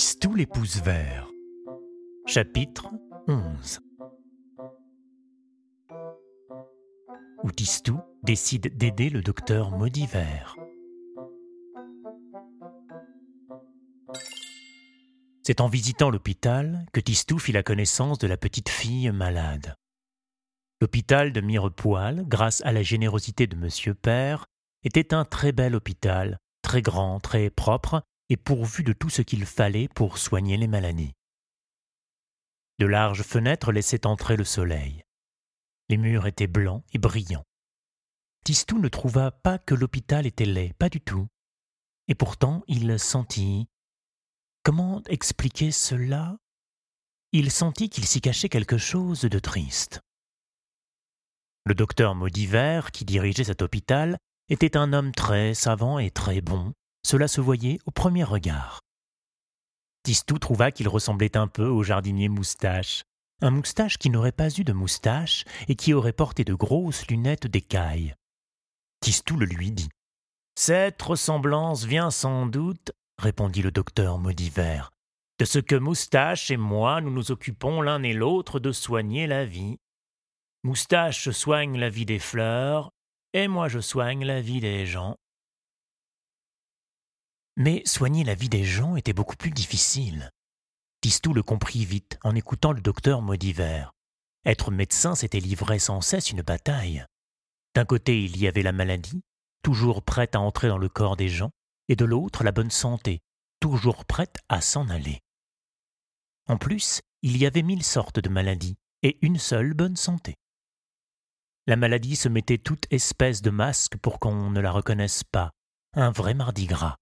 Tistou les pouces. Chapitre 11 Où Tistou décide d'aider le docteur Maudivert. C'est en visitant l'hôpital que Tistou fit la connaissance de la petite fille malade. L'hôpital de Mirepoil, grâce à la générosité de Monsieur Père, était un très bel hôpital, très grand, très propre, et pourvu de tout ce qu'il fallait pour soigner les maladies. De larges fenêtres laissaient entrer le soleil. Les murs étaient blancs et brillants. Tistou ne trouva pas que l'hôpital était laid, pas du tout. Et pourtant il sentit. Comment expliquer cela? Il sentit qu'il s'y cachait quelque chose de triste. Le docteur Maudivert, qui dirigeait cet hôpital, était un homme très savant et très bon, cela se voyait au premier regard. Tistou trouva qu'il ressemblait un peu au jardinier moustache, un moustache qui n'aurait pas eu de moustache et qui aurait porté de grosses lunettes d'écaille. Tistou le lui dit. Cette ressemblance vient sans doute, répondit le docteur Maudivert, de ce que Moustache et moi nous nous occupons l'un et l'autre de soigner la vie. Moustache soigne la vie des fleurs, et moi je soigne la vie des gens. Mais soigner la vie des gens était beaucoup plus difficile. Tistou le comprit vite en écoutant le docteur Maudivert. Être médecin, c'était livrer sans cesse une bataille. D'un côté, il y avait la maladie, toujours prête à entrer dans le corps des gens, et de l'autre, la bonne santé, toujours prête à s'en aller. En plus, il y avait mille sortes de maladies, et une seule bonne santé. La maladie se mettait toute espèce de masque pour qu'on ne la reconnaisse pas, un vrai mardi gras.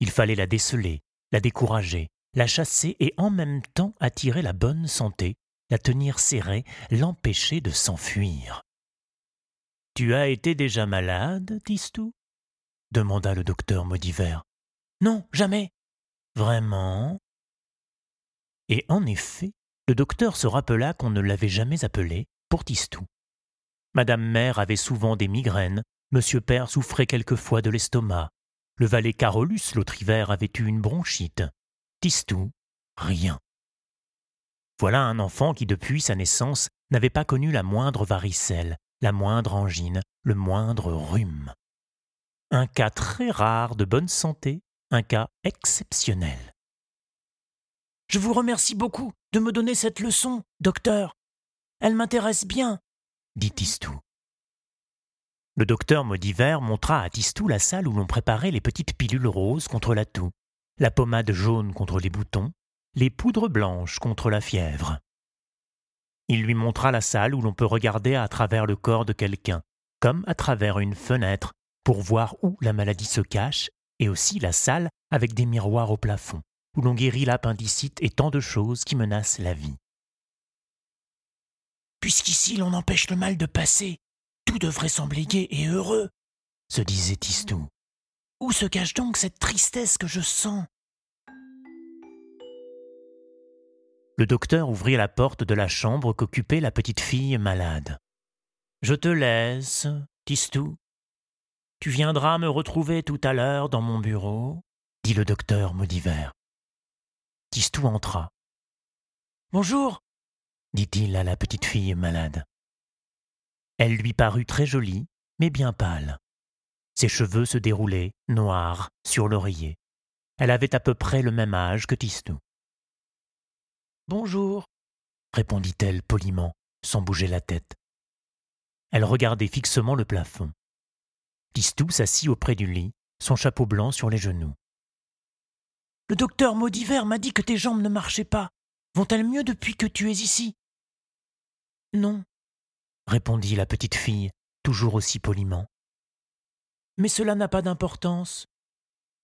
Il fallait la déceler, la décourager, la chasser et en même temps attirer la bonne santé, la tenir serrée, l'empêcher de s'enfuir. Tu as été déjà malade, Tistou? demanda le docteur Maudivert. Non, jamais. Vraiment? Et en effet, le docteur se rappela qu'on ne l'avait jamais appelé pour Tistou. Madame Mère avait souvent des migraines, Monsieur Père souffrait quelquefois de l'estomac, le valet Carolus, l'autre hiver, avait eu une bronchite. Tistou, rien. Voilà un enfant qui, depuis sa naissance, n'avait pas connu la moindre varicelle, la moindre angine, le moindre rhume. Un cas très rare de bonne santé, un cas exceptionnel. Je vous remercie beaucoup de me donner cette leçon, docteur. Elle m'intéresse bien, dit Tistou. Le docteur Maudivert montra à Tistou la salle où l'on préparait les petites pilules roses contre la toux, la pommade jaune contre les boutons, les poudres blanches contre la fièvre. Il lui montra la salle où l'on peut regarder à travers le corps de quelqu'un, comme à travers une fenêtre, pour voir où la maladie se cache, et aussi la salle avec des miroirs au plafond, où l'on guérit l'appendicite et tant de choses qui menacent la vie. Puisqu'ici l'on empêche le mal de passer, tout devrait sembler gai et heureux, se disait Tistou. Où se cache donc cette tristesse que je sens? Le docteur ouvrit la porte de la chambre qu'occupait la petite fille malade. Je te laisse, Tistou. Tu viendras me retrouver tout à l'heure dans mon bureau, dit le docteur Maudivert. Tistou entra. Bonjour, dit-il à la petite fille malade. Elle lui parut très jolie, mais bien pâle. Ses cheveux se déroulaient, noirs, sur l'oreiller. Elle avait à peu près le même âge que Tistou. Bonjour, répondit-elle poliment, sans bouger la tête. Elle regardait fixement le plafond. Tistou s'assit auprès du lit, son chapeau blanc sur les genoux. Le docteur Maudiver m'a dit que tes jambes ne marchaient pas. Vont-elles mieux depuis que tu es ici Non, répondit la petite fille, toujours aussi poliment. Mais cela n'a pas d'importance.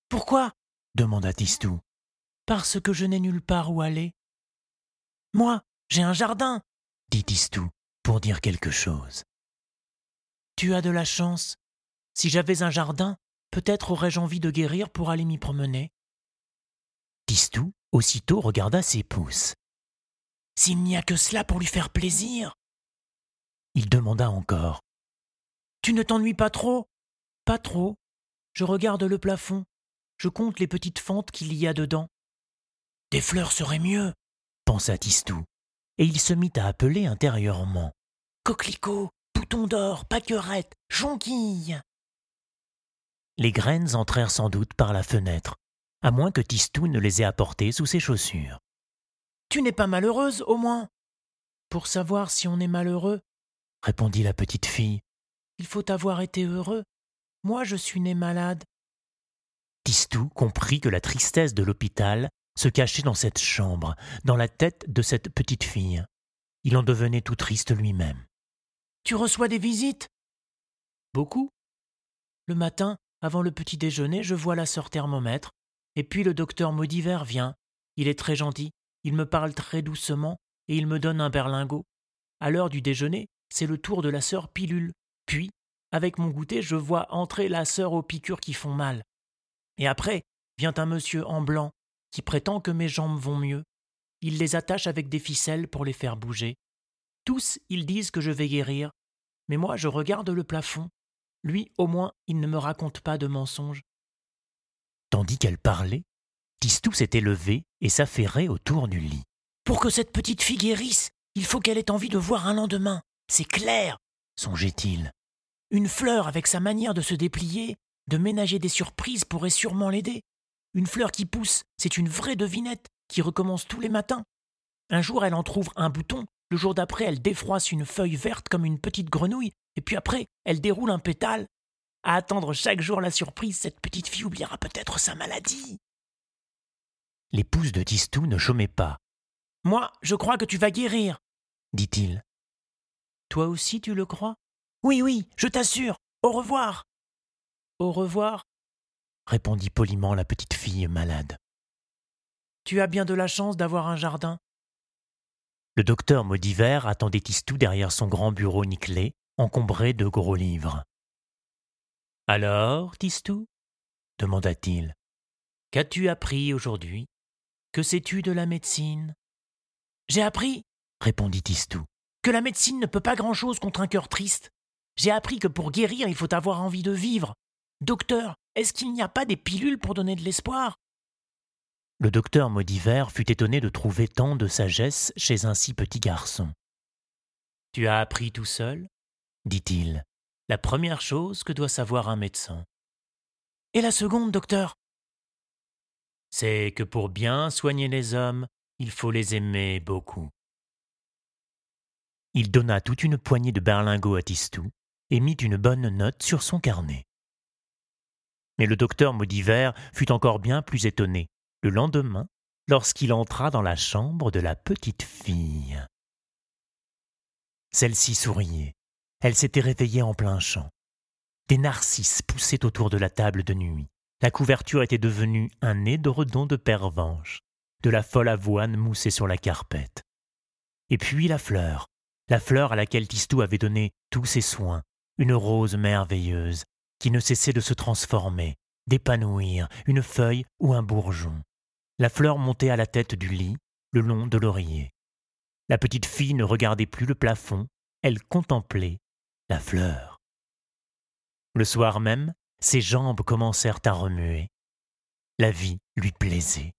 Pourquoi? demanda Tistou. Parce que je n'ai nulle part où aller. Moi, j'ai un jardin, dit Tistou, pour dire quelque chose. Tu as de la chance. Si j'avais un jardin, peut-être aurais-je envie de guérir pour aller m'y promener. Tistou aussitôt regarda ses pouces. S'il n'y a que cela pour lui faire plaisir, il demanda encore. Tu ne t'ennuies pas trop? Pas trop. Je regarde le plafond. Je compte les petites fentes qu'il y a dedans. Des fleurs seraient mieux, pensa Tistou, et il se mit à appeler intérieurement. Coquelicot, bouton d'or, paquerette, jonquille. Les graines entrèrent sans doute par la fenêtre, à moins que Tistou ne les ait apportées sous ses chaussures. Tu n'es pas malheureuse, au moins? Pour savoir si on est malheureux, répondit la petite fille, il faut avoir été heureux. Moi, je suis née malade. Tistou comprit que la tristesse de l'hôpital se cachait dans cette chambre, dans la tête de cette petite fille. Il en devenait tout triste lui-même. Tu reçois des visites? Beaucoup. Le matin, avant le petit déjeuner, je vois la sœur thermomètre, et puis le docteur Maudiver vient. Il est très gentil, il me parle très doucement, et il me donne un berlingot. À l'heure du déjeuner, c'est le tour de la sœur pilule. Puis, avec mon goûter, je vois entrer la sœur aux piqûres qui font mal. Et après, vient un monsieur en blanc, qui prétend que mes jambes vont mieux. Il les attache avec des ficelles pour les faire bouger. Tous, ils disent que je vais guérir. Mais moi, je regarde le plafond. Lui, au moins, il ne me raconte pas de mensonges. Tandis qu'elle parlait, Tistou s'était levé et s'affairait autour du lit. Pour que cette petite fille guérisse, il faut qu'elle ait envie de voir un lendemain. C'est clair, songeait-il. Une fleur avec sa manière de se déplier, de ménager des surprises pourrait sûrement l'aider. Une fleur qui pousse, c'est une vraie devinette qui recommence tous les matins. Un jour, elle en trouve un bouton, le jour d'après, elle défroisse une feuille verte comme une petite grenouille, et puis après, elle déroule un pétale. À attendre chaque jour la surprise, cette petite fille oubliera peut-être sa maladie. L'épouse de Tistou ne chômait pas. Moi, je crois que tu vas guérir, dit-il. Toi aussi, tu le crois? Oui, oui, je t'assure. Au revoir. Au revoir, répondit poliment la petite fille malade. Tu as bien de la chance d'avoir un jardin. Le docteur Maudiver attendait Tistou derrière son grand bureau nickelé, encombré de gros livres. Alors, Tistou? demanda-t-il, qu'as-tu appris aujourd'hui? Que sais-tu de la médecine? J'ai appris, répondit Tistou, que la médecine ne peut pas grand-chose contre un cœur triste. J'ai appris que pour guérir, il faut avoir envie de vivre. Docteur, est-ce qu'il n'y a pas des pilules pour donner de l'espoir? Le docteur Maudiver fut étonné de trouver tant de sagesse chez un si petit garçon. Tu as appris tout seul? dit-il, la première chose que doit savoir un médecin. Et la seconde, docteur C'est que pour bien soigner les hommes, il faut les aimer beaucoup. Il donna toute une poignée de berlingots à Tistou et mit une bonne note sur son carnet. Mais le docteur Maudiver fut encore bien plus étonné le lendemain lorsqu'il entra dans la chambre de la petite fille. Celle-ci souriait. Elle s'était réveillée en plein champ. Des narcisses poussaient autour de la table de nuit. La couverture était devenue un édredon de pervenche. De la folle avoine moussée sur la carpette. Et puis la fleur, la fleur à laquelle Tistou avait donné tous ses soins, une rose merveilleuse, qui ne cessait de se transformer, d'épanouir, une feuille ou un bourgeon. La fleur montait à la tête du lit, le long de l'oreiller. La petite fille ne regardait plus le plafond, elle contemplait la fleur. Le soir même, ses jambes commencèrent à remuer. La vie lui plaisait.